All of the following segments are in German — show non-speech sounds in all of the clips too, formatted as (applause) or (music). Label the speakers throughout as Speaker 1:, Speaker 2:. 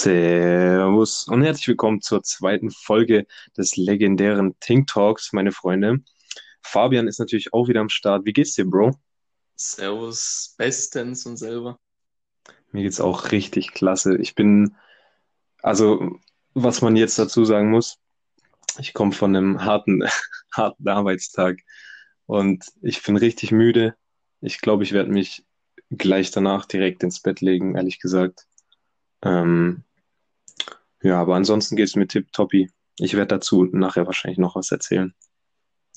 Speaker 1: Servus und herzlich willkommen zur zweiten Folge des legendären Think Talks, meine Freunde. Fabian ist natürlich auch wieder am Start. Wie geht's dir, Bro?
Speaker 2: Servus, bestens und selber.
Speaker 1: Mir geht's auch richtig klasse. Ich bin, also, was man jetzt dazu sagen muss, ich komme von einem harten, (laughs) harten Arbeitstag und ich bin richtig müde. Ich glaube, ich werde mich gleich danach direkt ins Bett legen, ehrlich gesagt. Ähm, ja, aber ansonsten geht's mir tipptoppi. Ich werde dazu nachher wahrscheinlich noch was erzählen.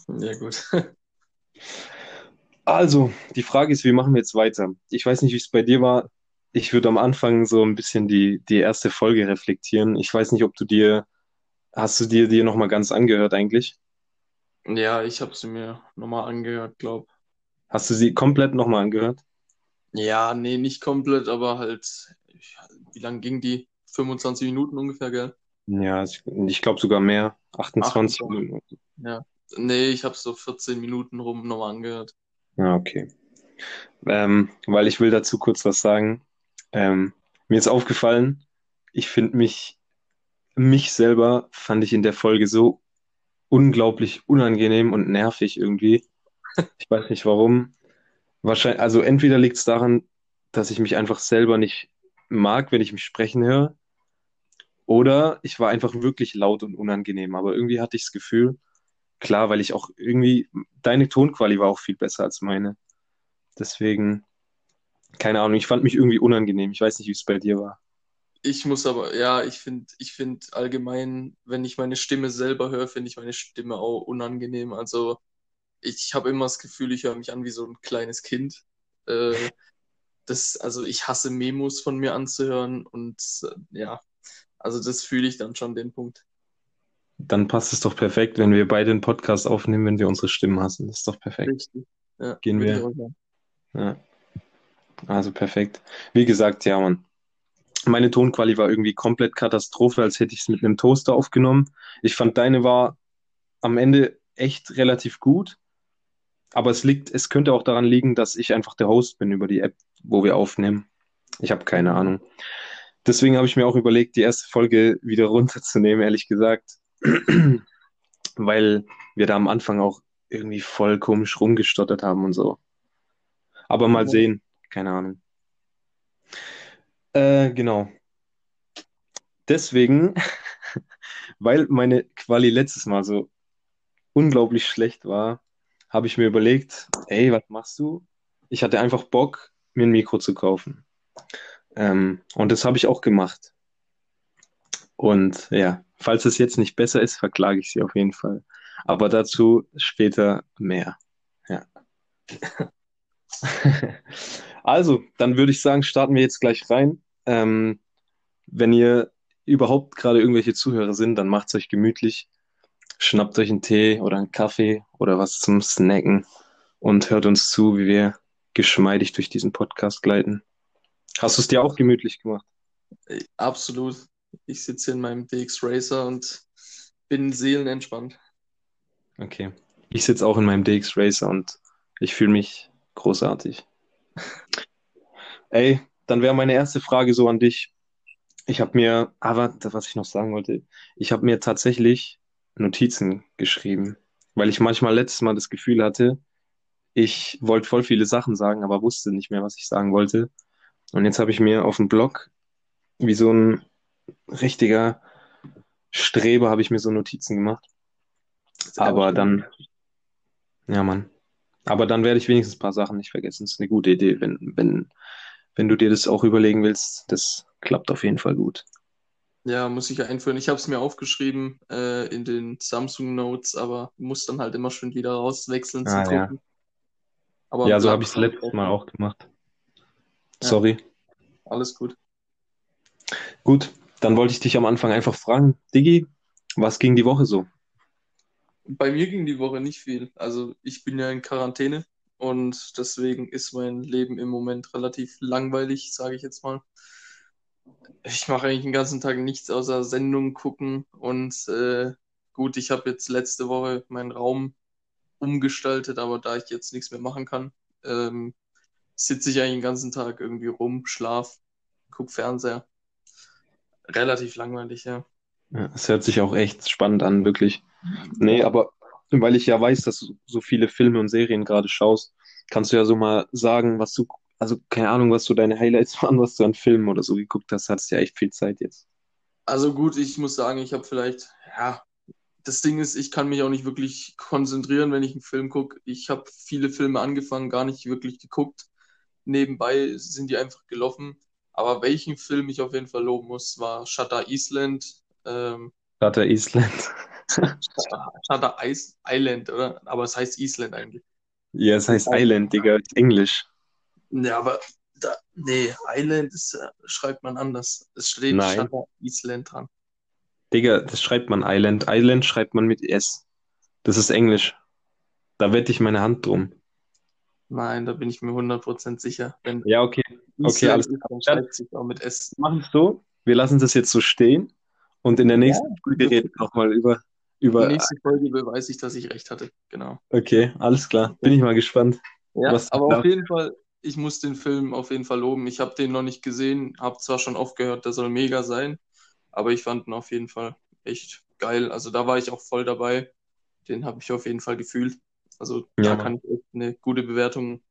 Speaker 2: Ja, gut. (laughs)
Speaker 1: Also, die Frage ist, wie machen wir jetzt weiter? Ich weiß nicht, wie es bei dir war. Ich würde am Anfang so ein bisschen die, die erste Folge reflektieren. Ich weiß nicht, ob du dir, hast du dir die nochmal ganz angehört eigentlich?
Speaker 2: Ja, ich habe sie mir nochmal angehört, glaub.
Speaker 1: Hast du sie komplett nochmal angehört?
Speaker 2: Ja, nee, nicht komplett, aber halt, wie lang ging die? 25 Minuten ungefähr, gell?
Speaker 1: Ja, ich, ich glaube sogar mehr. 28
Speaker 2: 28.
Speaker 1: Minuten.
Speaker 2: Ja. Nee, ich habe so 14 Minuten rum nochmal angehört.
Speaker 1: Ja, okay. Ähm, weil ich will dazu kurz was sagen. Ähm, mir ist aufgefallen, ich finde mich, mich selber fand ich in der Folge so unglaublich unangenehm und nervig irgendwie. Ich weiß nicht warum. Wahrscheinlich, also entweder liegt es daran, dass ich mich einfach selber nicht mag, wenn ich mich sprechen höre, oder ich war einfach wirklich laut und unangenehm. Aber irgendwie hatte ich das Gefühl, klar, weil ich auch irgendwie, deine Tonqualität war auch viel besser als meine. Deswegen, keine Ahnung, ich fand mich irgendwie unangenehm. Ich weiß nicht, wie es bei dir war.
Speaker 2: Ich muss aber, ja, ich finde, ich finde allgemein, wenn ich meine Stimme selber höre, finde ich meine Stimme auch unangenehm. Also ich habe immer das Gefühl, ich höre mich an wie so ein kleines Kind. Äh, das, also ich hasse Memos von mir anzuhören und äh, ja, also das fühle ich dann schon den Punkt.
Speaker 1: Dann passt es doch perfekt, wenn wir beide einen Podcast aufnehmen, wenn wir unsere Stimmen hassen. Das ist doch perfekt.
Speaker 2: Richtig. Ja,
Speaker 1: Gehen wir. Ja, also perfekt. Wie gesagt, ja, Mann. Meine Tonqualität war irgendwie komplett Katastrophe, als hätte ich es mit einem Toaster aufgenommen. Ich fand deine war am Ende echt relativ gut, aber es liegt, es könnte auch daran liegen, dass ich einfach der Host bin über die App, wo wir aufnehmen. Ich habe keine Ahnung. Deswegen habe ich mir auch überlegt, die erste Folge wieder runterzunehmen, ehrlich gesagt, (clears throat) weil wir da am Anfang auch irgendwie voll komisch rumgestottert haben und so. Aber mal
Speaker 2: Ja.
Speaker 1: sehen, keine Ahnung. Äh, genau. Deswegen, (laughs) weil meine Quali letztes Mal so unglaublich schlecht war, habe ich mir überlegt, ey, was machst du? Ich hatte einfach Bock, mir ein Mikro zu kaufen. Ähm, und das habe ich auch gemacht. Und ja, falls es jetzt nicht besser ist, verklage ich sie auf jeden Fall. Aber dazu später mehr. Ja. (laughs) Also, dann würde ich sagen, starten wir jetzt gleich rein. Ähm, wenn ihr überhaupt gerade irgendwelche Zuhörer sind, dann macht's euch gemütlich. Schnappt euch einen Tee oder einen Kaffee oder was zum Snacken und hört uns zu, wie wir geschmeidig durch diesen Podcast gleiten. Hast du es dir auch gemütlich gemacht?
Speaker 2: Absolut. Ich sitze in meinem DX Racer und bin seelenentspannt.
Speaker 1: Okay. Ich sitze auch in meinem DX Racer und ich fühle mich großartig. Ey, dann wäre meine erste Frage so an dich. Ich habe mir, aber was ich noch sagen wollte, ich habe mir tatsächlich Notizen geschrieben, weil ich manchmal letztes Mal das Gefühl hatte, ich wollte voll viele Sachen sagen, aber wusste nicht mehr, was ich sagen wollte. Und jetzt habe ich mir auf dem Blog, wie so ein richtiger Streber, habe ich mir so Notizen gemacht. Aber dann, ja, Mann. Aber dann werde ich wenigstens ein paar Sachen nicht vergessen. Das ist eine gute Idee, wenn, wenn, wenn du dir das auch überlegen willst. Das klappt auf jeden Fall gut.
Speaker 2: Ja, muss ich einführen. Ich habe es mir aufgeschrieben äh, in den Samsung Notes, aber muss dann halt immer schön wieder rauswechseln
Speaker 1: Ah, ja.
Speaker 2: Drucken. Aber
Speaker 1: Ja, so habe ich es letztes Mal
Speaker 2: auch.
Speaker 1: auch gemacht.
Speaker 2: Ja,
Speaker 1: Sorry.
Speaker 2: alles gut.
Speaker 1: Gut, dann wollte ich dich am Anfang einfach fragen, Diggi, was ging die Woche so?
Speaker 2: Bei mir ging die Woche nicht viel. Also ich bin ja in Quarantäne und deswegen ist mein Leben im Moment relativ langweilig, sage ich jetzt mal. Ich mache eigentlich den ganzen Tag nichts außer Sendungen gucken und äh, gut, ich habe jetzt letzte Woche meinen Raum umgestaltet, aber da ich jetzt nichts mehr machen kann, ähm, sitze ich eigentlich den ganzen Tag irgendwie rum, schlaf, guck Fernseher. Relativ langweilig, ja.
Speaker 1: Ja, es hört sich auch echt spannend an, wirklich. Nee, aber weil ich ja weiß, dass du so viele Filme und Serien gerade schaust, kannst du ja so mal sagen, was du, also keine Ahnung, was so deine Highlights (laughs) waren, was du an Filmen oder so geguckt hast. Hattest ja echt viel Zeit jetzt.
Speaker 2: Also gut, ich muss sagen, ich habe vielleicht, ja, das Ding ist, ich kann mich auch nicht wirklich konzentrieren, wenn ich einen Film gucke. Ich habe viele Filme angefangen, gar nicht wirklich geguckt. Nebenbei sind die einfach gelaufen. Aber welchen Film ich auf jeden Fall loben muss, war Shutter Island. Ähm,
Speaker 1: Shutter Island. (laughs)
Speaker 2: Shutter Ice Island, oder? Aber es heißt Island eigentlich.
Speaker 1: Ja, es heißt Island, Digga, Englisch.
Speaker 2: Ja, aber da, nee, Island ist, äh, schreibt man anders. Es steht
Speaker 1: Nein.
Speaker 2: Shutter Island dran.
Speaker 1: Digga, das schreibt man Island. Island schreibt man mit S. Das ist Englisch. Da wette ich meine Hand drum.
Speaker 2: Nein, da bin ich mir 100% sicher. Wenn
Speaker 1: Ja, okay. Okay, alles
Speaker 2: ist, dann schreibt sich auch mit S.
Speaker 1: Wir machen es so. Wir lassen das jetzt so stehen und in der nächsten Folge reden wir nochmal über, über.
Speaker 2: nächste Folge beweise ich, dass ich recht hatte. Genau.
Speaker 1: Okay, alles klar. Bin ich mal gespannt.
Speaker 2: Ja, aber auf jeden Fall, ich muss den Film auf jeden Fall loben. Ich habe den noch nicht gesehen, habe zwar schon oft gehört, der soll mega sein, aber ich fand ihn auf jeden Fall echt geil. Also da war ich auch voll dabei. Den habe ich auf jeden Fall gefühlt. Also da
Speaker 1: Ja,
Speaker 2: kann ich echt eine gute Bewertung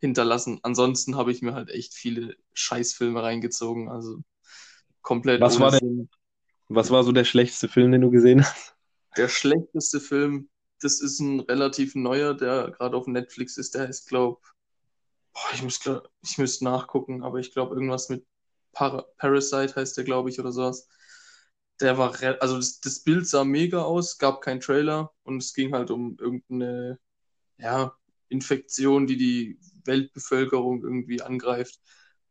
Speaker 2: hinterlassen. Ansonsten habe ich mir halt echt viele Scheißfilme reingezogen. Also komplett
Speaker 1: Was war denn-. Was war so der schlechteste Film, den du gesehen hast?
Speaker 2: Der schlechteste Film, das ist ein relativ neuer, der gerade auf Netflix ist. Der ist, glaube ich, muss, glaub, ich müsste nachgucken, aber ich glaube, irgendwas mit Par Parasite heißt der, glaube ich, oder sowas. Der war, also das, das Bild sah mega aus, gab keinen Trailer und es ging halt um irgendeine, ja, Infektion, die die Weltbevölkerung irgendwie angreift.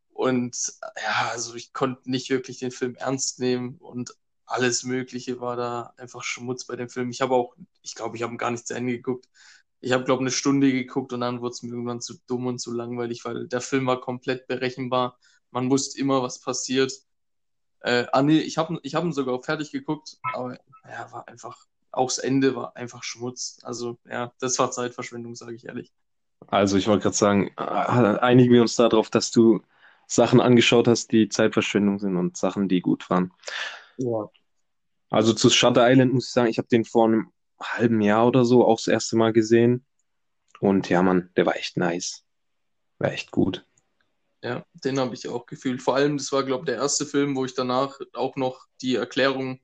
Speaker 2: Und ja, also ich konnte nicht wirklich den Film ernst nehmen und alles Mögliche war da einfach Schmutz bei dem Film. Ich habe auch, ich glaube, ich habe gar nicht zu Ende geguckt. Ich habe, glaube eine Stunde geguckt und dann wurde es mir irgendwann zu dumm und zu langweilig, weil der Film war komplett berechenbar. Man wusste immer, was passiert. Äh, ah nee, ich habe ich hab ihn sogar auch fertig geguckt, aber ja, war einfach, auch das Ende war einfach Schmutz. Also ja, das war Zeitverschwendung, sage ich ehrlich.
Speaker 1: Also, ich wollte gerade sagen, äh, einigen wir uns darauf, dass du Sachen angeschaut hast, die Zeitverschwendung sind und Sachen, die gut waren.
Speaker 2: Ja.
Speaker 1: Also zu Shutter Island muss ich sagen, ich habe den vor einem halben Jahr oder so auch das erste Mal gesehen. Und ja, Mann, der war echt nice. War echt gut.
Speaker 2: Ja, den habe ich auch gefühlt. Vor allem, das war, glaube ich, der erste Film, wo ich danach auch noch die Erklärung,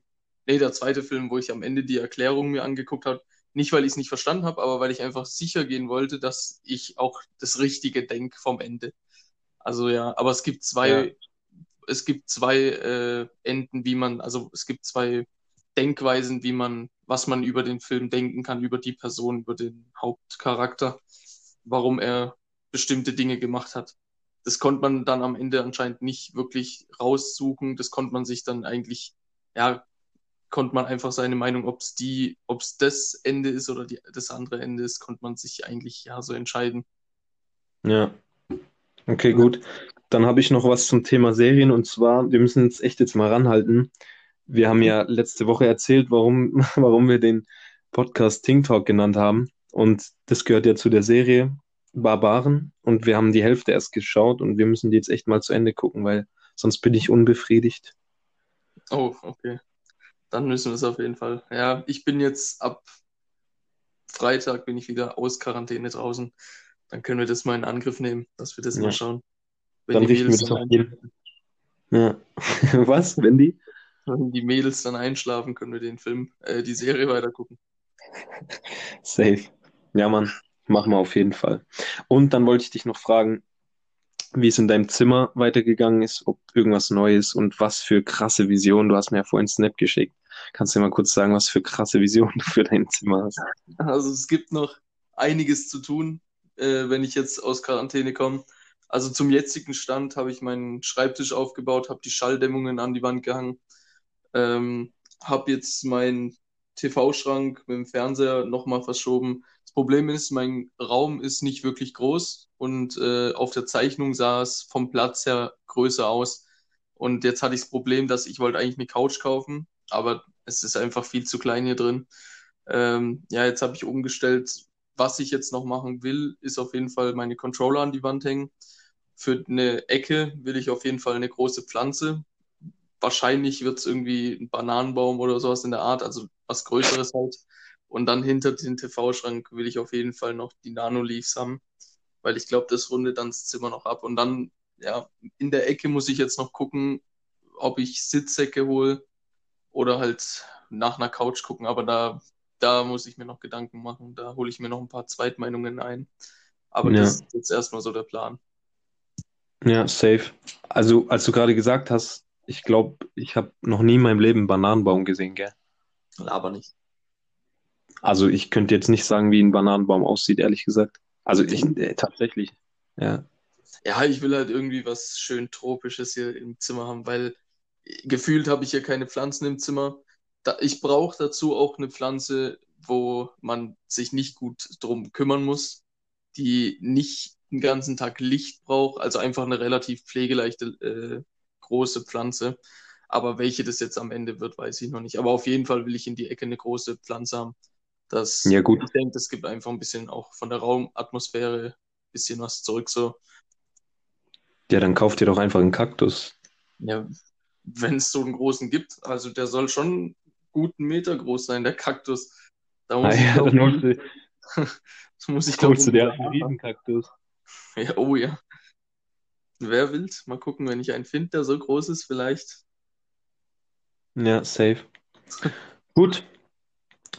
Speaker 2: nee, der zweite Film, wo ich am Ende die Erklärung mir angeguckt habe. Nicht, weil ich es nicht verstanden habe, aber weil ich einfach sicher gehen wollte, dass ich auch das Richtige denke vom Ende. Also ja, aber es gibt zwei,
Speaker 1: Ja.
Speaker 2: es gibt zwei äh, Enden, wie man, also es gibt zwei Denkweisen, wie man, was man über den Film denken kann, über die Person, über den Hauptcharakter, warum er bestimmte Dinge gemacht hat. Das konnte man dann am Ende anscheinend nicht wirklich raussuchen. Das konnte man sich dann eigentlich, ja, konnte man einfach seine Meinung, ob es die, ob es das Ende ist oder die, das andere Ende ist, konnte man sich eigentlich ja so entscheiden.
Speaker 1: Ja. Okay, gut. Dann habe ich noch was zum Thema Serien und zwar, wir müssen uns echt jetzt mal ranhalten. Wir haben ja letzte Woche erzählt, warum, (laughs) warum wir den Podcast Ting Talk genannt haben. Und das gehört ja zu der Serie Barbaren. Und wir haben die Hälfte erst geschaut und wir müssen die jetzt echt mal zu Ende gucken, weil sonst bin ich unbefriedigt.
Speaker 2: Oh, okay. Dann müssen wir es auf jeden Fall. Ja, ich bin jetzt ab Freitag bin ich wieder aus Quarantäne draußen. Dann können wir das mal in Angriff nehmen, dass wir das
Speaker 1: Ja.
Speaker 2: mal schauen. Wenn
Speaker 1: Dann
Speaker 2: die
Speaker 1: richten wir
Speaker 2: Mädels
Speaker 1: das auf jeden. Ja. (laughs) Was, Wendy?
Speaker 2: Wenn die Mädels dann einschlafen, können wir den Film, äh, die Serie weitergucken.
Speaker 1: Safe. Ja, Mann, machen wir auf jeden Fall. Und dann wollte ich dich noch fragen, wie es in deinem Zimmer weitergegangen ist, ob irgendwas Neues und was für krasse Visionen. Du hast mir ja vorhin Snap geschickt. Kannst du dir mal kurz sagen, was für krasse Visionen du für dein Zimmer hast?
Speaker 2: Also es gibt noch einiges zu tun, äh, wenn ich jetzt aus Quarantäne komme. Also zum jetzigen Stand habe ich meinen Schreibtisch aufgebaut, habe die Schalldämmungen an die Wand gehangen, ähm, habe jetzt meinen TV-Schrank mit dem Fernseher nochmal verschoben. Das Problem ist, mein Raum ist nicht wirklich groß und äh, auf der Zeichnung sah es vom Platz her größer aus. Und jetzt hatte ich das Problem, dass ich wollte eigentlich eine Couch kaufen, aber es ist einfach viel zu klein hier drin. Ähm, ja, jetzt habe ich umgestellt. Was ich jetzt noch machen will, ist auf jeden Fall meine Controller an die Wand hängen. Für eine Ecke will ich auf jeden Fall eine große Pflanze. wahrscheinlich wird es irgendwie ein Bananenbaum oder sowas in der Art, also was Größeres halt. Und dann hinter den TV-Schrank will ich auf jeden Fall noch die Nano-Leafs haben, weil ich glaube, das rundet dann das Zimmer noch ab. Und dann, ja, in der Ecke muss ich jetzt noch gucken, ob ich Sitzsäcke hole oder halt nach einer Couch gucken. Aber da, da muss ich mir noch Gedanken machen. Da hole ich mir noch ein paar Zweitmeinungen ein. Aber
Speaker 1: Ja.
Speaker 2: das ist jetzt erstmal so der Plan.
Speaker 1: Ja, safe. Also, als du gerade gesagt hast, ich glaube, ich habe noch nie in meinem Leben einen Bananenbaum gesehen, gell?
Speaker 2: Aber nicht.
Speaker 1: Also, ich könnte jetzt nicht sagen, wie ein Bananenbaum aussieht, ehrlich gesagt. Also, ich, äh, tatsächlich. Ja.
Speaker 2: Ja, ich will halt irgendwie was schön Tropisches hier im Zimmer haben, weil gefühlt habe ich hier keine Pflanzen im Zimmer. Da, ich brauche dazu auch eine Pflanze, wo man sich nicht gut drum kümmern muss, die nicht den ganzen Tag Licht braucht, also einfach eine relativ pflegeleichte äh, große Pflanze. Aber welche das jetzt am Ende wird, weiß ich noch nicht. Aber auf jeden Fall will ich in die Ecke eine große Pflanze haben. Das,
Speaker 1: Ja, gut.
Speaker 2: ich denke, das gibt einfach ein bisschen auch von der Raumatmosphäre ein bisschen was zurück so.
Speaker 1: Ja, dann kauf dir doch einfach einen Kaktus.
Speaker 2: Ja, wenn es so einen großen gibt, also der soll schon einen guten Meter groß sein, der Kaktus. Da muss
Speaker 1: Ah,
Speaker 2: ich,
Speaker 1: ja,
Speaker 2: glaub,
Speaker 1: dann du, (laughs)
Speaker 2: das muss ich glaube
Speaker 1: holst du einen Riesenkaktus. (laughs)
Speaker 2: Ja, oh ja. Wer will's? Mal gucken, wenn ich einen finde, der so groß ist, vielleicht.
Speaker 1: Ja, safe. Gut.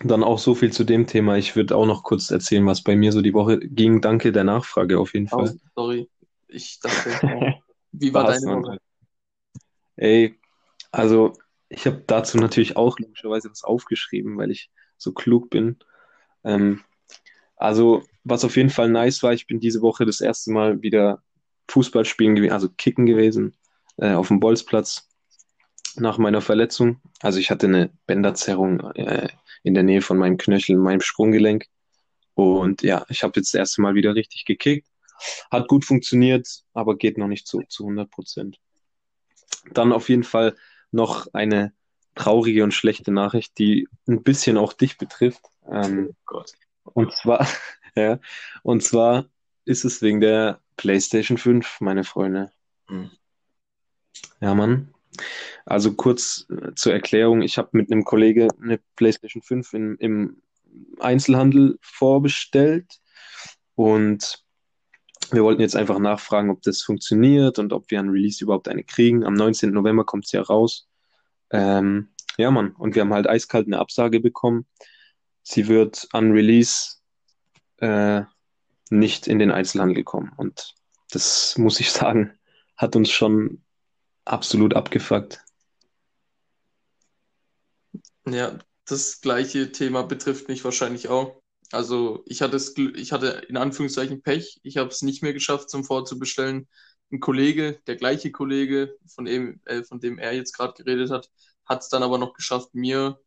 Speaker 1: Dann auch so viel zu dem Thema. Ich würde auch noch kurz erzählen, was bei mir so die Woche ging. Danke der Nachfrage auf jeden
Speaker 2: Oh,
Speaker 1: Fall.
Speaker 2: sorry. Ich dachte, (laughs) wie war deine. Woche?
Speaker 1: Ey, also ich habe dazu natürlich auch logischerweise was aufgeschrieben, weil ich so klug bin. Ähm, also, was auf jeden Fall nice war, ich bin diese Woche das erste Mal wieder Fußball spielen gewesen, also kicken gewesen, äh, auf dem Bolzplatz nach meiner Verletzung. Also ich hatte eine Bänderzerrung äh, in der Nähe von meinem Knöchel, meinem Sprunggelenk. Und ja, ich habe jetzt das erste Mal wieder richtig gekickt. Hat gut funktioniert, aber geht noch nicht zu, zu 100 Prozent. Dann auf jeden Fall noch eine traurige und schlechte Nachricht, die ein bisschen auch dich betrifft. Ähm,
Speaker 2: Oh
Speaker 1: und zwar, (laughs) ja, und zwar ist es wegen der PlayStation 5, meine Freunde.
Speaker 2: Hm.
Speaker 1: Ja, Mann. Also kurz äh, zur Erklärung, ich habe mit einem Kollege eine PlayStation 5 in, im Einzelhandel vorbestellt und wir wollten jetzt einfach nachfragen, ob das funktioniert und ob wir an Release überhaupt eine kriegen. Am 19. November kommt es ja raus. Ähm, ja, Mann. Und wir haben halt eiskalt eine Absage bekommen. Sie wird an Release äh, nicht in den Einzelhandel kommen. Und das muss ich (laughs) sagen, hat uns schon absolut abgefuckt.
Speaker 2: Ja, das gleiche Thema betrifft mich wahrscheinlich auch. Also ich hatte es, ich hatte in Anführungszeichen Pech. Ich habe es nicht mehr geschafft, zum Vorzubestellen. Ein Kollege, der gleiche Kollege, von dem, äh, von dem er jetzt gerade geredet hat, hat es dann aber noch geschafft, mir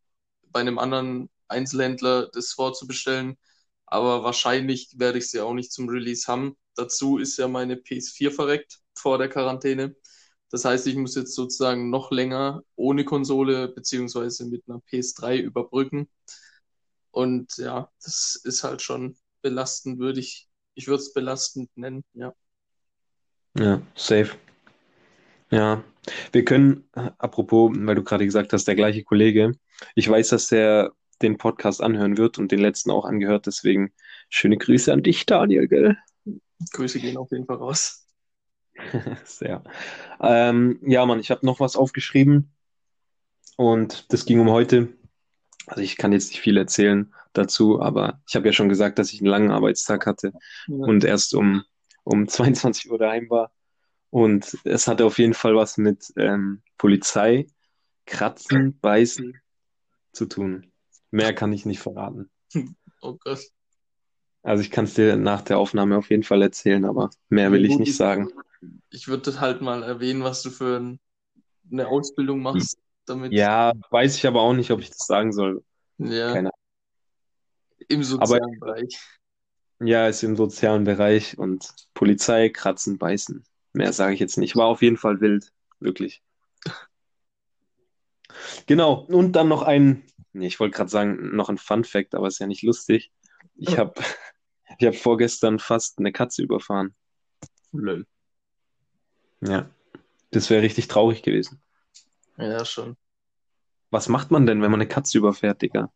Speaker 2: bei einem anderen Einzelhändler das vorzubestellen. Aber wahrscheinlich werde ich es ja auch nicht zum Release haben. Dazu ist ja meine PS4 verreckt vor der Quarantäne. Das heißt, ich muss jetzt sozusagen noch länger ohne Konsole beziehungsweise mit einer PS3 überbrücken. Und ja, das ist halt schon belastend, würde ich, ich würde es belastend nennen, ja.
Speaker 1: Ja, safe. Ja, wir können, apropos, weil du gerade gesagt hast, der gleiche Kollege, ich weiß, dass der den Podcast anhören wird und den letzten auch angehört, deswegen schöne Grüße an dich, Daniel, gell?
Speaker 2: Grüße gehen auf jeden Fall raus. (laughs)
Speaker 1: Sehr. Ähm, ja, Mann, ich habe noch was aufgeschrieben und das ging um heute. Also ich kann jetzt nicht viel erzählen dazu, aber ich habe ja schon gesagt, dass ich einen langen Arbeitstag hatte
Speaker 2: Ja.
Speaker 1: und erst um, um (laughs) 22 Uhr daheim war. Und es hatte auf jeden Fall was mit ähm, Polizei, Kratzen, Beißen zu tun. Mehr kann ich nicht verraten. (laughs)
Speaker 2: Oh Gott.
Speaker 1: Also ich kann es dir nach der Aufnahme auf jeden Fall erzählen, aber mehr will ich nicht
Speaker 2: ich-
Speaker 1: sagen.
Speaker 2: Ich würde halt mal erwähnen, was du für ein, eine Ausbildung machst, damit
Speaker 1: Ja, weiß ich aber auch nicht, ob ich das sagen soll.
Speaker 2: ja,
Speaker 1: keine
Speaker 2: im sozialen Bereich.
Speaker 1: Ja, ist im sozialen Bereich und Polizei, Kratzen, Beißen. Mehr sage ich jetzt nicht. War auf jeden Fall wild, wirklich. Genau, und dann noch ein, nee, ich wollte gerade sagen, noch ein Fun Fact, aber ist ja nicht lustig. Ich (laughs) habe ich hab vorgestern fast eine Katze überfahren.
Speaker 2: Lol.
Speaker 1: Ja, das wäre richtig traurig gewesen.
Speaker 2: Ja, schon.
Speaker 1: Was macht man denn, wenn man eine Katze überfährt, Digga?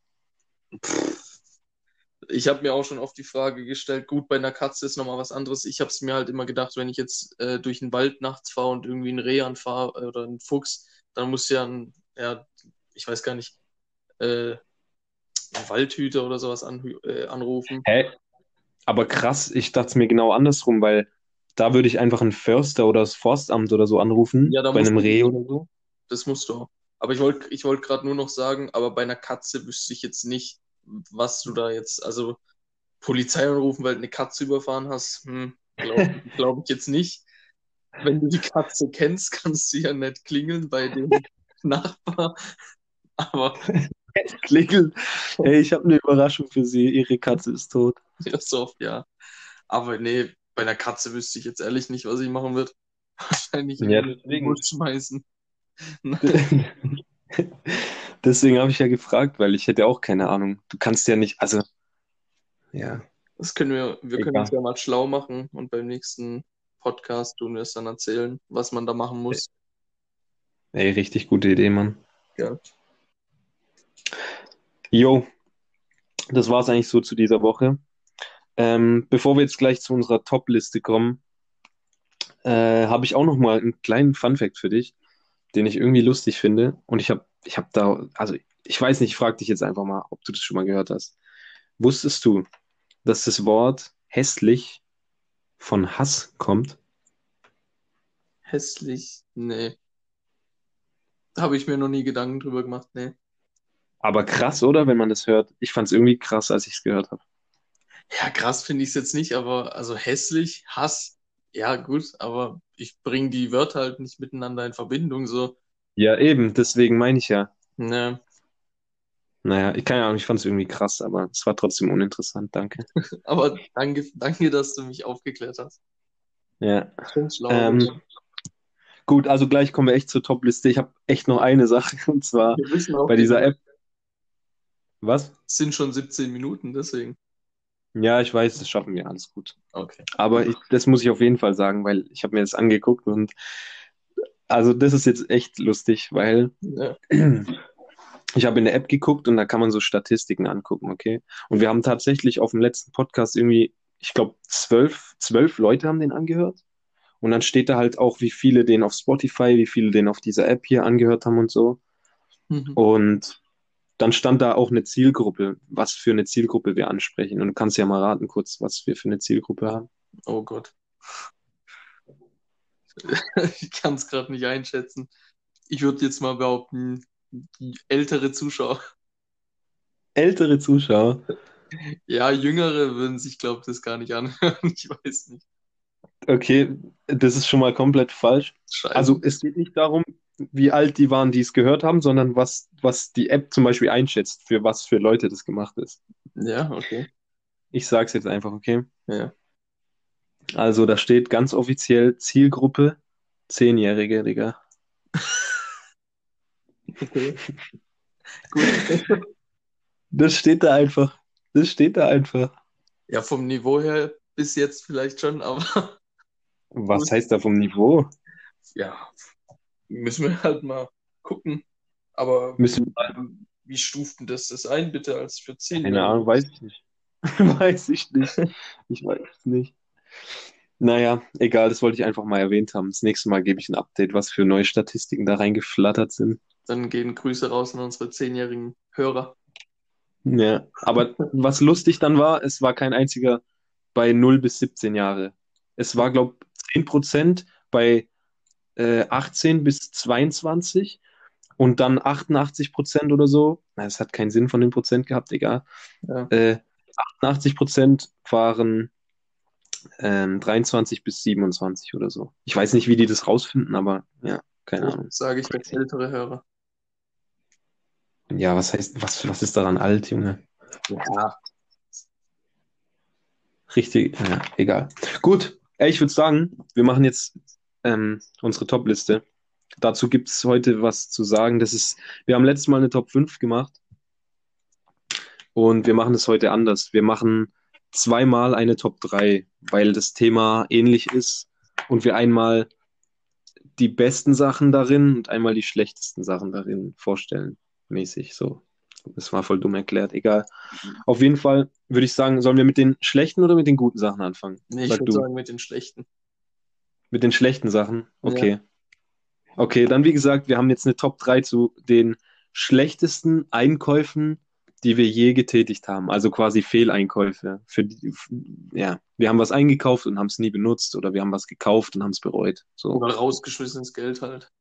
Speaker 2: Ich habe mir auch schon oft die Frage gestellt, gut, bei einer Katze ist nochmal was anderes. Ich habe es mir halt immer gedacht, wenn ich jetzt äh, durch den Wald nachts fahre und irgendwie einen Reh anfahre äh, oder einen Fuchs, dann muss ja ein, ja, ich weiß gar nicht, äh, ein Waldhüter oder sowas an, äh, anrufen.
Speaker 1: Hä? Aber krass, ich dachte es mir genau andersrum, weil da würde ich einfach einen Förster oder das Forstamt oder so anrufen,
Speaker 2: Ja,
Speaker 1: bei einem Reh oder so.
Speaker 2: Das musst du auch. Aber ich wollte ich wollt gerade nur noch sagen, aber bei einer Katze wüsste ich jetzt nicht, was du da jetzt, also Polizei anrufen, weil du eine Katze überfahren hast, hm, glaube (laughs) glaub ich jetzt nicht. Wenn du die Katze kennst, kannst du ja nicht klingeln bei dem (laughs) Nachbar. Aber (laughs)
Speaker 1: Klingeln. Hey, ich habe eine Überraschung für Sie. Ihre Katze ist tot.
Speaker 2: ja, so ja. Aber nee, bei einer Katze wüsste ich jetzt ehrlich nicht, was ich machen würde. Wahrscheinlich in
Speaker 1: Ja,
Speaker 2: den
Speaker 1: deswegen.
Speaker 2: Schmeißen. (laughs)
Speaker 1: Deswegen habe ich ja gefragt, weil ich hätte auch keine Ahnung. Du kannst ja nicht, also, ja,
Speaker 2: Das können wir, wir können uns ja mal schlau machen und beim nächsten Podcast tun wir es dann erzählen, was man da machen muss.
Speaker 1: Ey, richtig gute Idee, Mann.
Speaker 2: Ja.
Speaker 1: Jo, das war's eigentlich so zu dieser Woche. Ähm, bevor wir jetzt gleich zu unserer Top-Liste kommen, äh, habe ich auch noch mal einen kleinen Fun-Fact für dich, den ich irgendwie lustig finde. Und ich habe, ich habe da, also ich weiß nicht, ich frage dich jetzt einfach mal, ob du das schon mal gehört hast. Wusstest du, dass das Wort hässlich von Hass kommt?
Speaker 2: Hässlich? Nee. Habe ich mir noch nie Gedanken drüber gemacht. Nee.
Speaker 1: Aber krass, oder? Wenn man das hört. Ich fand es irgendwie krass, als ich es gehört habe.
Speaker 2: Ja, krass finde ich es jetzt nicht, aber also hässlich, Hass, ja gut, aber ich bringe die Wörter halt nicht miteinander in Verbindung, so.
Speaker 1: Ja, eben, deswegen meine ich ja.
Speaker 2: Ne.
Speaker 1: Naja, ich keine Ahnung, ich fand es irgendwie krass, aber es war trotzdem uninteressant, danke. (laughs)
Speaker 2: Aber danke, danke, dass du mich aufgeklärt hast.
Speaker 1: Ja.
Speaker 2: Schlau.
Speaker 1: Ähm, gut, also gleich kommen wir echt zur Top-Liste. Ich habe echt noch eine Sache, (laughs) und zwar
Speaker 2: auch,
Speaker 1: bei dieser App. Was?
Speaker 2: es sind schon 17 Minuten, deswegen.
Speaker 1: Ja, ich weiß, das schaffen wir, alles gut.
Speaker 2: Okay.
Speaker 1: Aber ich, das muss ich auf jeden Fall sagen, weil ich habe mir das angeguckt und also das ist jetzt echt lustig, weil
Speaker 2: Ja. (clears throat)
Speaker 1: ich habe in der App geguckt und da kann man so Statistiken angucken, okay? Und wir haben tatsächlich auf dem letzten Podcast irgendwie, ich glaube, zwölf, zwölf Leute haben den angehört. Und dann steht da halt auch, wie viele den auf Spotify, wie viele den auf dieser App hier angehört haben und so.
Speaker 2: Mhm.
Speaker 1: Und dann stand da auch eine Zielgruppe, was für eine Zielgruppe wir ansprechen. Und du kannst ja mal raten kurz, was wir für eine Zielgruppe haben.
Speaker 2: Oh Gott. (laughs) Ich kann es gerade nicht einschätzen. Ich würde jetzt mal behaupten, ältere Zuschauer.
Speaker 1: Ältere Zuschauer.
Speaker 2: Ja, jüngere würden sich, glaube ich, das gar nicht anhören. (laughs) Ich weiß nicht.
Speaker 1: Okay, das ist schon mal komplett falsch.
Speaker 2: Scheiße.
Speaker 1: Also es geht nicht darum, wie alt die waren, die es gehört haben, sondern was, was die App zum Beispiel einschätzt, für was für Leute das gemacht ist.
Speaker 2: Ja, okay.
Speaker 1: Ich sag's jetzt einfach, okay?
Speaker 2: Ja.
Speaker 1: Also da steht ganz offiziell Zielgruppe Zehnjährige, Digga.
Speaker 2: Okay. (laughs) Gut.
Speaker 1: Das steht da einfach. Das steht da einfach.
Speaker 2: Ja, vom Niveau her bis jetzt vielleicht schon, aber
Speaker 1: Was heißt da vom Niveau?
Speaker 2: ja, müssen wir halt mal gucken. Aber
Speaker 1: Müssen
Speaker 2: wie stuft denn das das ein, bitte, als für 10
Speaker 1: keine Ahnung, weiß ich nicht. (laughs) Weiß ich nicht. Ich weiß es nicht. Naja, egal, das wollte ich einfach mal erwähnt haben. Das nächste Mal gebe ich ein Update, was für neue Statistiken da reingeflattert sind.
Speaker 2: Dann gehen Grüße raus an unsere zehnjährigen Hörer.
Speaker 1: Ja, aber was lustig dann war, es war kein einziger bei 0 bis 17 Jahre. Es war, glaube ich, 10% bei äh, 18 bis 22 und dann 88% oder so. Na, es hat keinen Sinn von dem Prozent gehabt, egal.
Speaker 2: Ja.
Speaker 1: Äh, 88% waren ähm, 23 bis 27 oder so. Ich weiß nicht, wie die das rausfinden, aber ja, keine Ahnung.
Speaker 2: Sage ich als ältere Hörer.
Speaker 1: Ja, was heißt, was, was ist daran alt, Junge?
Speaker 2: Ja.
Speaker 1: Richtig, ja, egal. Gut, ich würde sagen, wir machen jetzt ähm, unsere Top-Liste. Dazu gibt es heute was zu sagen. Das ist, wir haben letztes Mal eine Top 5 gemacht und wir machen es heute anders. Wir machen zweimal eine Top 3, weil das Thema ähnlich ist und wir einmal die besten Sachen darin und einmal die schlechtesten Sachen darin vorstellen, mäßig so. Das war voll dumm erklärt, egal. Auf jeden Fall würde ich sagen, sollen wir mit den schlechten oder mit den guten Sachen anfangen?
Speaker 2: Nee, ich würde sagen mit den schlechten.
Speaker 1: Mit den schlechten Sachen? Okay. Okay, dann wie gesagt, wir haben jetzt eine Top 3 zu den schlechtesten Einkäufen, die wir je getätigt haben. Also quasi Fehleinkäufe. Für die, ja, wir haben was eingekauft und haben es nie benutzt oder wir haben was gekauft und haben es bereut. So,
Speaker 2: Oder rausgeschmissenes Geld halt.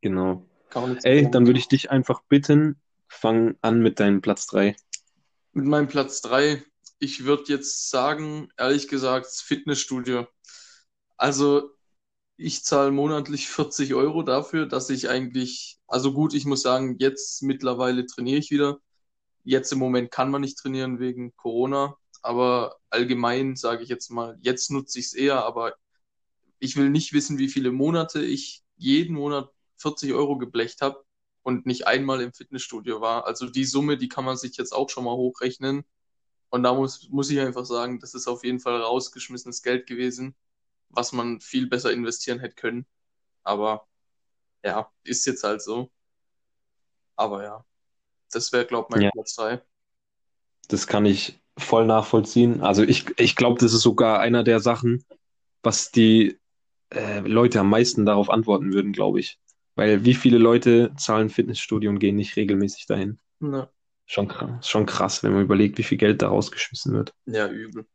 Speaker 1: genau. Ey, dann würde ich dich einfach bitten, fang an mit deinem Platz 3.
Speaker 2: Mit meinem Platz 3, ich würde jetzt sagen, ehrlich gesagt, Fitnessstudio. Also, ich zahle monatlich 40 Euro dafür, dass ich eigentlich, also gut, ich muss sagen, jetzt mittlerweile trainiere ich wieder. Jetzt im Moment kann man nicht trainieren wegen Corona, aber allgemein sage ich jetzt mal, jetzt nutze ich es eher, aber ich will nicht wissen, wie viele Monate ich jeden Monat 40 Euro geblecht habe und nicht einmal im Fitnessstudio war. Also die Summe, die kann man sich jetzt auch schon mal hochrechnen. Und da muss, muss ich einfach sagen, das ist auf jeden Fall rausgeschmissenes Geld gewesen, was man viel besser investieren hätte können. Aber ja, ist jetzt halt so. Aber ja, das wäre, glaube ich, mein
Speaker 1: Ja.
Speaker 2: Platz 3.
Speaker 1: Das kann ich voll nachvollziehen. Also ich, ich glaube, das ist sogar einer der Sachen, was die äh, Leute am meisten darauf antworten würden, glaube ich. Weil wie viele Leute zahlen Fitnessstudio und gehen nicht regelmäßig dahin?
Speaker 2: Ja,
Speaker 1: Schon krass, schon krass, wenn man überlegt, wie viel Geld da rausgeschmissen wird.
Speaker 2: ja, übel.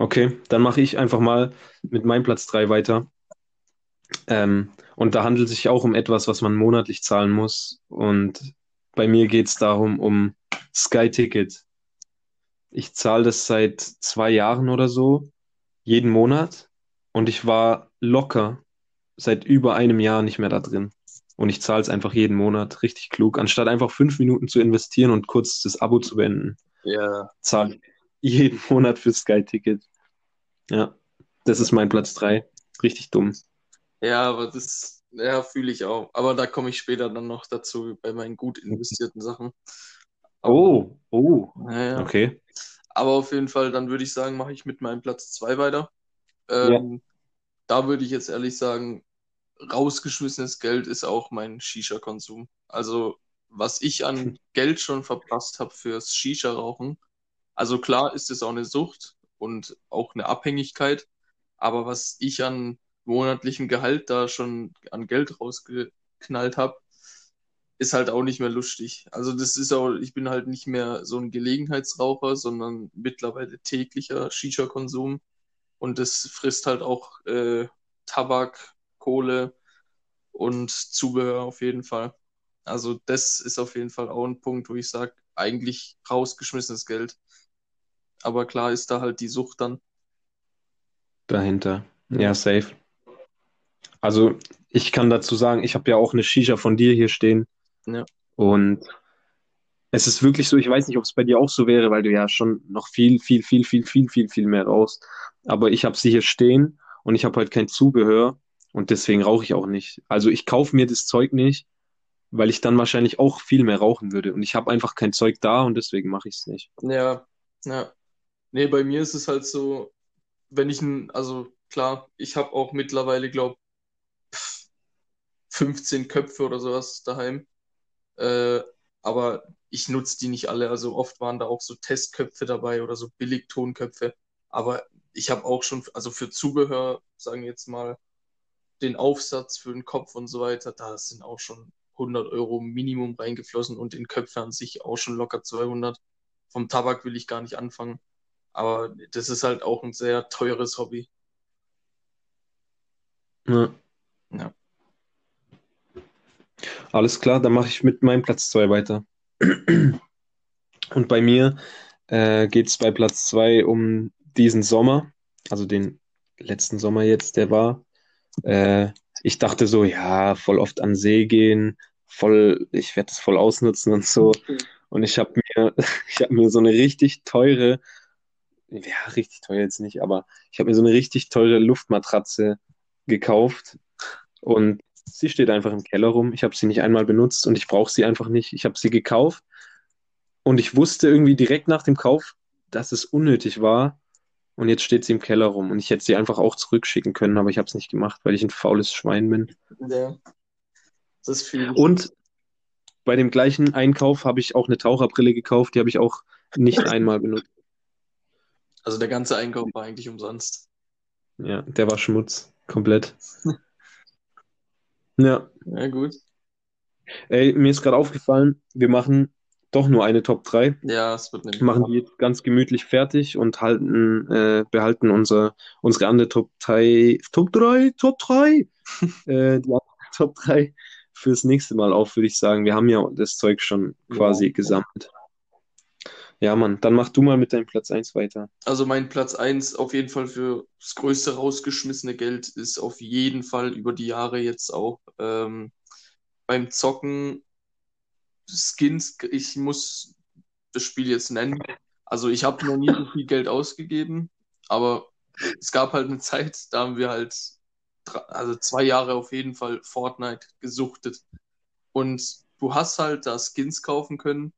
Speaker 1: Okay, dann mache ich einfach mal mit meinem Platz 3 weiter. Ähm, und da handelt es sich auch um etwas, was man monatlich zahlen muss. Und bei mir geht es darum, um Sky Ticket. Ich zahle das seit zwei Jahren oder so, jeden Monat. Und ich war locker seit über einem Jahr nicht mehr da drin. Und ich zahle es einfach jeden Monat. Richtig klug. Anstatt einfach fünf Minuten zu investieren und kurz das Abo zu beenden,
Speaker 2: Ja,
Speaker 1: zahle ich jeden Monat für Sky Ticket. Ja, das ist mein Platz 3. Richtig dumm.
Speaker 2: ja, aber das, ja, fühle ich auch. Aber da komme ich später dann noch dazu bei meinen gut investierten Sachen.
Speaker 1: Oh, oh.
Speaker 2: Ja, ja.
Speaker 1: Okay.
Speaker 2: Aber auf jeden Fall, dann würde ich sagen, mache ich mit meinem Platz 2 weiter. Ähm, Da würde ich jetzt ehrlich sagen, rausgeschmissenes Geld ist auch mein Shisha-Konsum. Also, was ich an (laughs) Geld schon verprasst habe fürs Shisha-Rauchen. Also klar ist es auch eine Sucht und auch eine Abhängigkeit, aber was ich an monatlichem Gehalt da schon an Geld rausgeknallt habe, ist halt auch nicht mehr lustig. Also das ist auch, ich bin halt nicht mehr so ein Gelegenheitsraucher, sondern mittlerweile täglicher Shisha-Konsum. Und das frisst halt auch äh, Tabak, Kohle und Zubehör auf jeden Fall. Also das ist auf jeden Fall auch ein Punkt, wo ich sage, eigentlich rausgeschmissenes Geld. Aber klar ist da halt die Sucht dann.
Speaker 1: Dahinter. Ja, safe. Also, ich kann dazu sagen, ich habe ja auch eine Shisha von dir hier stehen.
Speaker 2: Ja.
Speaker 1: Und es ist wirklich so, ich weiß nicht, ob es bei dir auch so wäre, weil du ja schon noch viel, viel, viel, viel, viel, viel, viel mehr rauchst. Aber ich habe sie hier stehen und ich habe halt kein Zubehör und deswegen rauche ich auch nicht. Also ich kaufe mir das Zeug nicht, weil ich dann wahrscheinlich auch viel mehr rauchen würde. Und ich habe einfach kein Zeug da und deswegen mache ich es nicht.
Speaker 2: Ja, ja. Nee, bei mir ist es halt so, wenn ich ein, also klar, ich habe auch mittlerweile, glaube 15 Köpfe oder sowas daheim. Äh, aber ich nutze die nicht alle. Also oft waren da auch so Testköpfe dabei oder so Billigtonköpfe. Aber ich habe auch schon, also für Zubehör, sagen wir jetzt mal, den Aufsatz für den Kopf und so weiter, da sind auch schon 100 Euro Minimum reingeflossen und in Köpfe an sich auch schon locker 200. Vom Tabak will ich gar nicht anfangen. Aber das ist halt auch ein sehr teures Hobby.
Speaker 1: Ja.
Speaker 2: Ja.
Speaker 1: Alles klar, dann mache ich mit meinem Platz 2 weiter. Und bei mir äh, geht es bei Platz 2 um diesen Sommer, also den letzten Sommer jetzt, der war. Äh, ich dachte so, ja, voll oft an See gehen, voll, ich werde das voll ausnutzen und so. Und ich habe mir, (laughs) ich habe mir so eine richtig teure, ja, richtig teuer jetzt nicht, aber ich habe mir so eine richtig teure Luftmatratze gekauft und sie steht einfach im Keller rum. Ich habe sie nicht einmal benutzt und ich brauche sie einfach nicht. Ich habe sie gekauft und ich wusste irgendwie direkt nach dem Kauf, dass es unnötig war, und jetzt steht sie im Keller rum. Und ich hätte sie einfach auch zurückschicken können, aber ich habe es nicht gemacht, weil ich ein faules Schwein bin.
Speaker 2: Ja. Das fühle ich.
Speaker 1: Und bei dem gleichen Einkauf habe ich auch eine Taucherbrille gekauft, die habe ich auch nicht (laughs) einmal benutzt.
Speaker 2: Also der ganze Einkauf war eigentlich umsonst.
Speaker 1: Ja, der war Schmutz, komplett. (laughs) Ja,
Speaker 2: Ja, gut.
Speaker 1: ey, mir ist gerade aufgefallen, wir machen doch nur eine Top 3.
Speaker 2: Ja, es wird nämlich.
Speaker 1: machen die jetzt ganz gemütlich fertig und halten, äh, behalten unser, unsere andere Top 3, Top 3, Top 3, (laughs) äh, die andere Top 3 fürs nächste Mal auf, würde ich sagen. Wir haben ja das Zeug schon quasi
Speaker 2: Ja.
Speaker 1: gesammelt. Ja, Mann, dann mach du mal mit deinem Platz 1 weiter.
Speaker 2: Also mein Platz 1 auf jeden Fall für das größte rausgeschmissene Geld ist auf jeden Fall über die Jahre jetzt auch ähm, beim Zocken Skins. Ich muss das Spiel jetzt nennen. Also ich habe noch nie so viel Geld ausgegeben, aber es gab halt eine Zeit, da haben wir halt also zwei Jahre auf jeden Fall Fortnite gesuchtet. Und du hast halt da Skins kaufen können,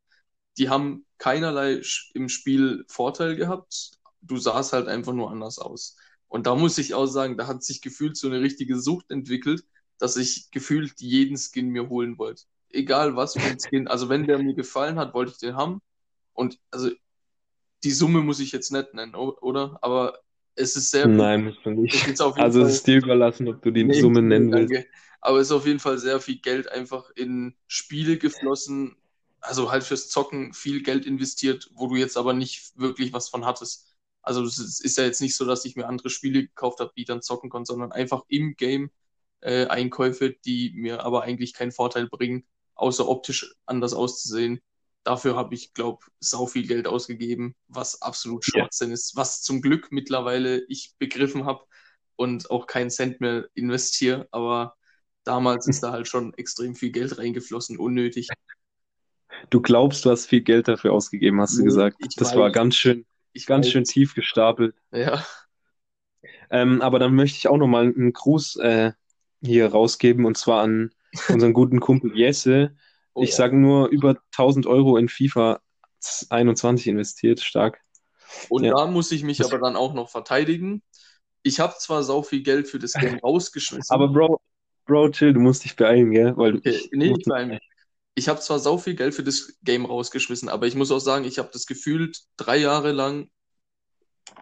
Speaker 2: die haben keinerlei im Spiel Vorteil gehabt. Du sahst halt einfach nur anders aus. Und da muss ich auch sagen, da hat sich gefühlt so eine richtige Sucht entwickelt, dass ich gefühlt jeden Skin mir holen wollte. Egal was für ein Skin. Also wenn der mir gefallen hat, wollte ich den haben. Und also die Summe muss ich jetzt nicht nennen, oder? Aber es ist sehr
Speaker 1: Nein, du
Speaker 2: es
Speaker 1: nicht.
Speaker 2: jeden
Speaker 1: Also es
Speaker 2: Fall
Speaker 1: ist dir überlassen, ob du die
Speaker 2: Nee,
Speaker 1: Summe nennen willst.
Speaker 2: danke. Aber es ist auf jeden Fall sehr viel Geld einfach in Spiele geflossen, also halt fürs Zocken viel Geld investiert, wo du jetzt aber nicht wirklich was von hattest. Also es ist ja jetzt nicht so, dass ich mir andere Spiele gekauft habe, die ich dann zocken konnte, sondern einfach im Game äh, Einkäufe, die mir aber eigentlich keinen Vorteil bringen, außer optisch anders auszusehen. Dafür habe ich, glaube sau viel Geld ausgegeben, was absolut
Speaker 1: Ja.
Speaker 2: Schwachsinn ist, was zum Glück mittlerweile ich begriffen habe und auch keinen Cent mehr investiere. Aber damals ist da halt schon extrem viel Geld reingeflossen, unnötig.
Speaker 1: Du glaubst, du hast viel Geld dafür ausgegeben, hast du gesagt.
Speaker 2: ich
Speaker 1: Das
Speaker 2: weiß.
Speaker 1: war ganz schön,
Speaker 2: Ich
Speaker 1: ganz
Speaker 2: weiß.
Speaker 1: schön tief gestapelt.
Speaker 2: Ja,
Speaker 1: Ähm, aber dann möchte ich auch nochmal einen Gruß äh, hier rausgeben und zwar an (laughs) unseren guten Kumpel Jesse.
Speaker 2: Oh
Speaker 1: Ich
Speaker 2: ja.
Speaker 1: sage nur über 1000 Euro in FIFA 21 investiert, stark.
Speaker 2: Und
Speaker 1: Ja.
Speaker 2: da muss ich mich aber dann auch noch verteidigen. Ich habe zwar sau viel Geld für das Game (laughs) rausgeschmissen.
Speaker 1: Aber Bro, Bro, chill, du musst dich beeilen, gell? Weil
Speaker 2: Okay,
Speaker 1: ich
Speaker 2: nee,
Speaker 1: muss-
Speaker 2: ich beeil mich. Ich habe zwar sau viel Geld für das Game rausgeschmissen, aber ich muss auch sagen, ich habe das gefühlt drei Jahre lang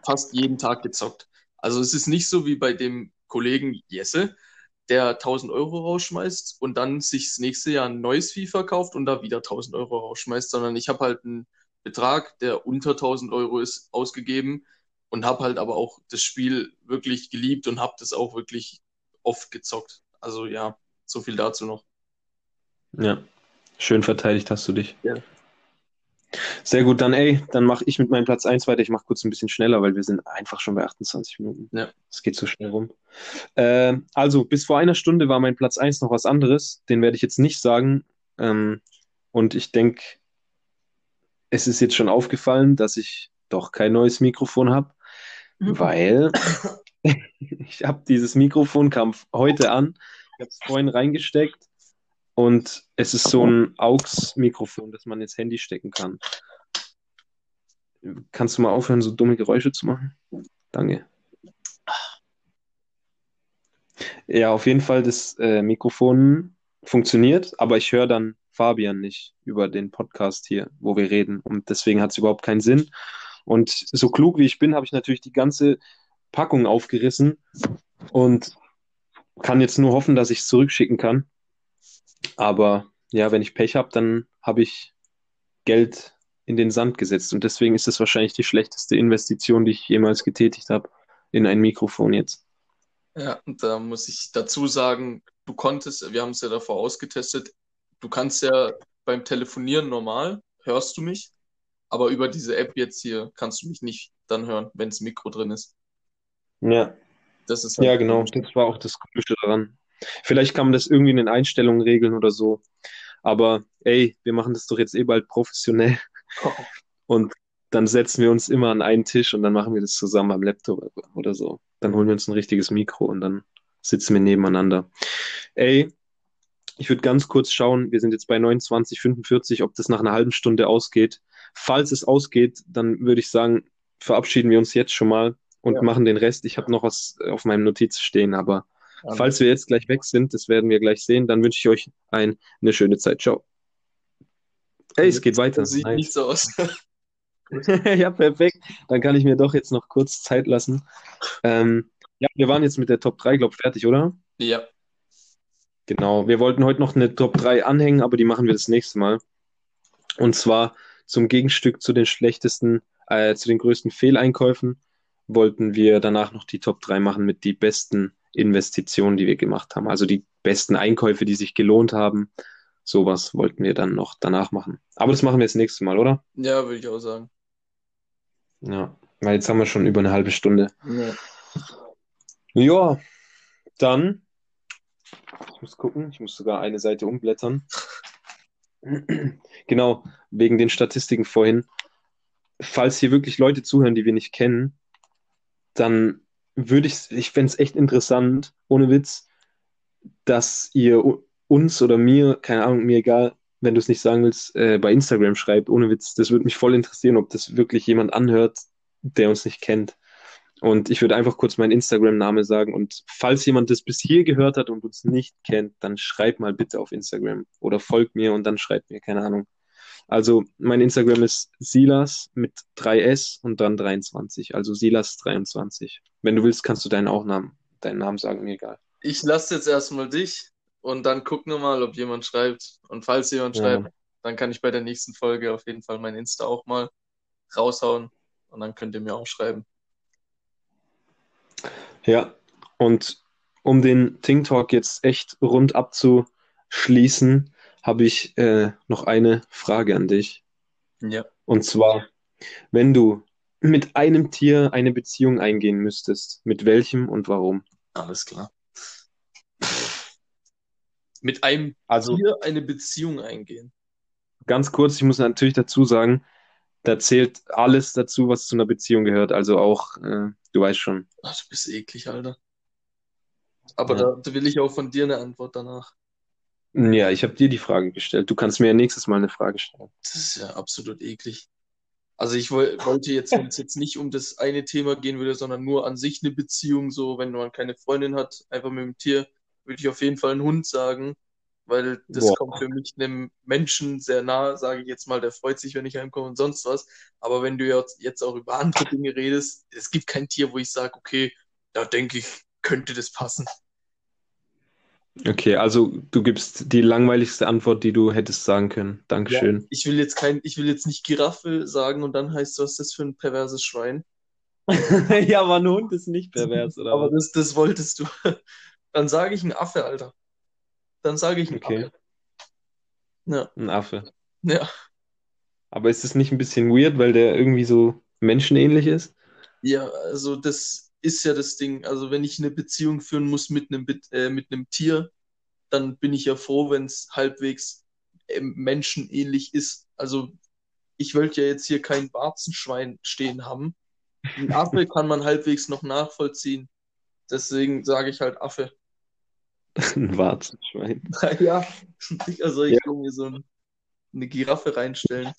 Speaker 2: fast jeden Tag gezockt. Also es ist nicht so wie bei dem Kollegen Jesse, der 1000 Euro rausschmeißt und dann sich das nächste Jahr ein neues FIFA kauft und da wieder 1000 Euro rausschmeißt, sondern ich habe halt einen Betrag, der unter 1000 Euro ist, ausgegeben und habe halt aber auch das Spiel wirklich geliebt und habe das auch wirklich oft gezockt. Also ja, so viel dazu noch.
Speaker 1: Ja, schön verteidigt hast du dich.
Speaker 2: Ja.
Speaker 1: Sehr gut, dann ey, dann mache ich mit meinem Platz 1 weiter. Ich mache kurz ein bisschen schneller, weil wir sind einfach schon bei 28 Minuten.
Speaker 2: Ja.
Speaker 1: Es geht so schnell rum. Ähm, also, bis vor einer Stunde war mein Platz 1 noch was anderes. Den werde ich jetzt nicht sagen. Ähm, und ich denke, es ist jetzt schon aufgefallen, dass ich doch kein neues Mikrofon habe, weil (laughs) (laughs) ich habe dieses Mikrofon, kam heute an, ich habe es vorhin reingesteckt und es ist so ein AUX-Mikrofon, das man ins Handy stecken kann. Kannst du mal aufhören, so dumme Geräusche zu machen? Danke. Ja, auf jeden Fall, das äh, Mikrofon funktioniert, aber ich höre dann Fabian nicht über den Podcast hier, wo wir reden. Und deswegen hat es überhaupt keinen Sinn. Und so klug wie ich bin, habe ich natürlich die ganze Packung aufgerissen und kann jetzt nur hoffen, dass ich es zurückschicken kann. Aber ja, wenn ich Pech habe, dann habe ich Geld in den Sand gesetzt. Und deswegen ist es wahrscheinlich die schlechteste Investition, die ich jemals getätigt habe, in ein Mikrofon jetzt.
Speaker 2: Ja, und da muss ich dazu sagen, du konntest, wir haben es ja davor ausgetestet, du kannst ja beim Telefonieren normal, hörst du mich, aber über diese App jetzt hier kannst du mich nicht dann hören, wenn das Mikro drin ist.
Speaker 1: Ja,
Speaker 2: Das ist halt
Speaker 1: ja, genau. Das war auch das Komische daran. Vielleicht kann man das irgendwie in den Einstellungen regeln oder so. Aber ey, wir machen das doch jetzt eh bald professionell. (laughs) Und dann setzen wir uns immer an einen Tisch und dann machen wir das zusammen am Laptop oder so. Dann holen wir uns ein richtiges Mikro und dann sitzen wir nebeneinander. Ey, ich würde ganz kurz schauen, wir sind jetzt bei 29,45, ob das nach einer halben Stunde ausgeht. Falls es ausgeht, dann würde ich sagen, verabschieden wir uns jetzt schon mal und
Speaker 2: Ja.
Speaker 1: machen den Rest. Ich habe noch was auf meinem Notiz stehen, aber falls wir jetzt gleich weg sind, das werden wir gleich sehen, dann wünsche ich euch ein, eine schöne Zeit. Ciao. Ey, es geht weiter.
Speaker 2: Sieht
Speaker 1: Nice.
Speaker 2: nicht so aus. (laughs)
Speaker 1: Ja, perfekt. Dann kann ich mir doch jetzt noch kurz Zeit lassen. Ähm, ja, wir waren jetzt mit der Top 3, glaube ich, fertig, oder?
Speaker 2: Ja.
Speaker 1: Genau. Wir wollten heute noch eine Top 3 anhängen, aber die machen wir das nächste Mal. Und zwar zum Gegenstück zu den schlechtesten, äh, zu den größten Fehleinkäufen wollten wir danach noch die Top 3 machen mit die besten Investitionen, die wir gemacht haben. Also die besten Einkäufe, die sich gelohnt haben. Sowas wollten wir dann noch danach machen. Aber das machen wir das nächste Mal, oder?
Speaker 2: Ja, würde ich auch sagen.
Speaker 1: Ja, weil jetzt haben wir schon über eine halbe Stunde.
Speaker 2: Ja.
Speaker 1: Ja, dann, ich muss gucken, ich muss sogar eine Seite umblättern. (clears throat) Genau, wegen den Statistiken vorhin. Falls hier wirklich Leute zuhören, die wir nicht kennen, dann würde ich, ich fände es echt interessant, ohne Witz, dass ihr uns oder mir, keine Ahnung, mir egal, wenn du es nicht sagen willst, äh, bei Instagram schreibt, ohne Witz. Das würde mich voll interessieren, ob das wirklich jemand anhört, der uns nicht kennt. Und ich würde einfach kurz meinen Instagram-Name sagen. Und falls jemand das bis hier gehört hat und uns nicht kennt, dann schreib mal bitte auf Instagram oder folgt mir und dann schreibt mir, keine Ahnung. Also mein Instagram ist Silas mit 3S und dann 23, also Silas23. Wenn du willst, kannst du deinen auch Namen, deinen Namen sagen, mir egal.
Speaker 2: Ich lasse jetzt erstmal dich und dann gucken wir mal, ob jemand schreibt. Und falls jemand
Speaker 1: Ja.
Speaker 2: schreibt, dann kann ich bei der nächsten Folge auf jeden Fall mein Insta auch mal raushauen. Und dann könnt ihr mir auch schreiben.
Speaker 1: Ja, und um den Ting Talk jetzt echt rund abzuschließen, habe ich äh, noch eine Frage an dich.
Speaker 2: Ja.
Speaker 1: Und zwar, wenn du mit einem Tier eine Beziehung eingehen müsstest, mit welchem und warum?
Speaker 2: Alles klar. Mit einem
Speaker 1: Also
Speaker 2: Tier eine Beziehung eingehen.
Speaker 1: ganz kurz, ich muss natürlich dazu sagen, da zählt alles dazu, was zu einer Beziehung gehört. Also auch, äh, du weißt schon.
Speaker 2: Ach, du bist eklig, Alter. Aber
Speaker 1: Ja.
Speaker 2: da, da will ich auch von dir eine Antwort danach.
Speaker 1: Ja, ich habe dir die Frage gestellt. Du kannst mir ja nächstes Mal eine Frage stellen.
Speaker 2: Das ist ja absolut eklig. Also ich woll, wollte jetzt, wenn es jetzt nicht um das eine Thema gehen würde, sondern nur an sich eine Beziehung, so wenn man keine Freundin hat, einfach mit dem Tier, würde ich auf jeden Fall einen Hund sagen, weil das
Speaker 1: Boah.
Speaker 2: kommt für mich einem Menschen sehr nah, sage ich jetzt mal, der freut sich, wenn ich heimkomme und sonst was. Aber wenn du jetzt, jetzt auch über andere Dinge redest, es gibt kein Tier, wo ich sage, okay, da denke ich, könnte das passen.
Speaker 1: Okay, also du gibst die langweiligste Antwort, die du hättest sagen können. Dankeschön.
Speaker 2: Ich will jetzt kein, ich will jetzt nicht Giraffe sagen und dann heißt, was ist das für ein perverses Schwein? (laughs)
Speaker 1: Ja, aber ein Hund ist nicht pervers, oder
Speaker 2: Aber
Speaker 1: was?
Speaker 2: das, das wolltest du. (laughs) Dann sage ich ein Affe, Alter. Dann sage ich ein
Speaker 1: Okay.
Speaker 2: Affe. Ja,
Speaker 1: Ein Affe.
Speaker 2: ja.
Speaker 1: Aber ist es nicht ein bisschen weird, weil der irgendwie so menschenähnlich ist?
Speaker 2: Ja, also das ist ja das Ding. Also wenn ich eine Beziehung führen muss mit einem, äh, mit einem Tier, dann bin ich ja froh, wenn es halbwegs äh, menschenähnlich ist. Also ich wollte ja jetzt hier kein Warzenschwein stehen haben. Ein Affe kann man halbwegs noch nachvollziehen. Deswegen sage ich halt Affe. (laughs)
Speaker 1: Ein Warzenschwein. (laughs)
Speaker 2: Ja, soll ich
Speaker 1: Ja.
Speaker 2: irgendwie so ein, eine Giraffe reinstellen?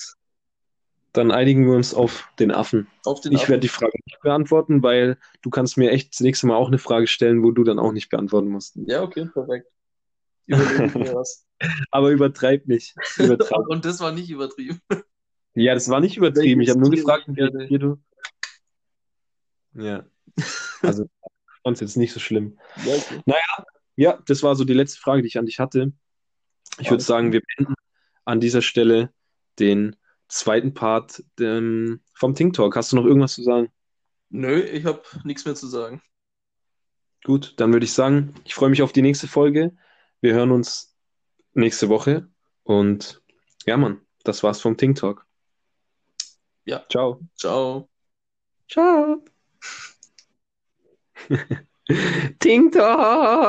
Speaker 1: Dann einigen wir uns auf den Affen.
Speaker 2: Auf den
Speaker 1: Ich werde die Frage nicht beantworten, weil du kannst mir echt das nächste Mal auch eine Frage stellen, wo du dann auch nicht beantworten musst.
Speaker 2: Ja, okay, perfekt. (laughs)
Speaker 1: Aber übertreib nicht. Übertreib. (laughs)
Speaker 2: Und das war nicht übertrieben.
Speaker 1: Ja, das war nicht übertrieben. Ich habe nur gefragt, wie du. Ja. (laughs) Also, es jetzt nicht so schlimm.
Speaker 2: Ja, okay.
Speaker 1: Ja, das war so die letzte Frage, die ich an dich hatte. Ich würde sagen, wir beenden an dieser Stelle den zweiten Part ähm, vom Think Talk. Hast du noch irgendwas zu sagen?
Speaker 2: Nö, ich habe nichts mehr zu sagen.
Speaker 1: Gut, dann würde ich sagen, ich freue mich auf die nächste Folge. Wir hören uns nächste Woche. Und ja, Mann, das war's vom Think Talk.
Speaker 2: Ja.
Speaker 1: Ciao.
Speaker 2: Ciao.
Speaker 1: Ciao. (laughs) Ting Talk.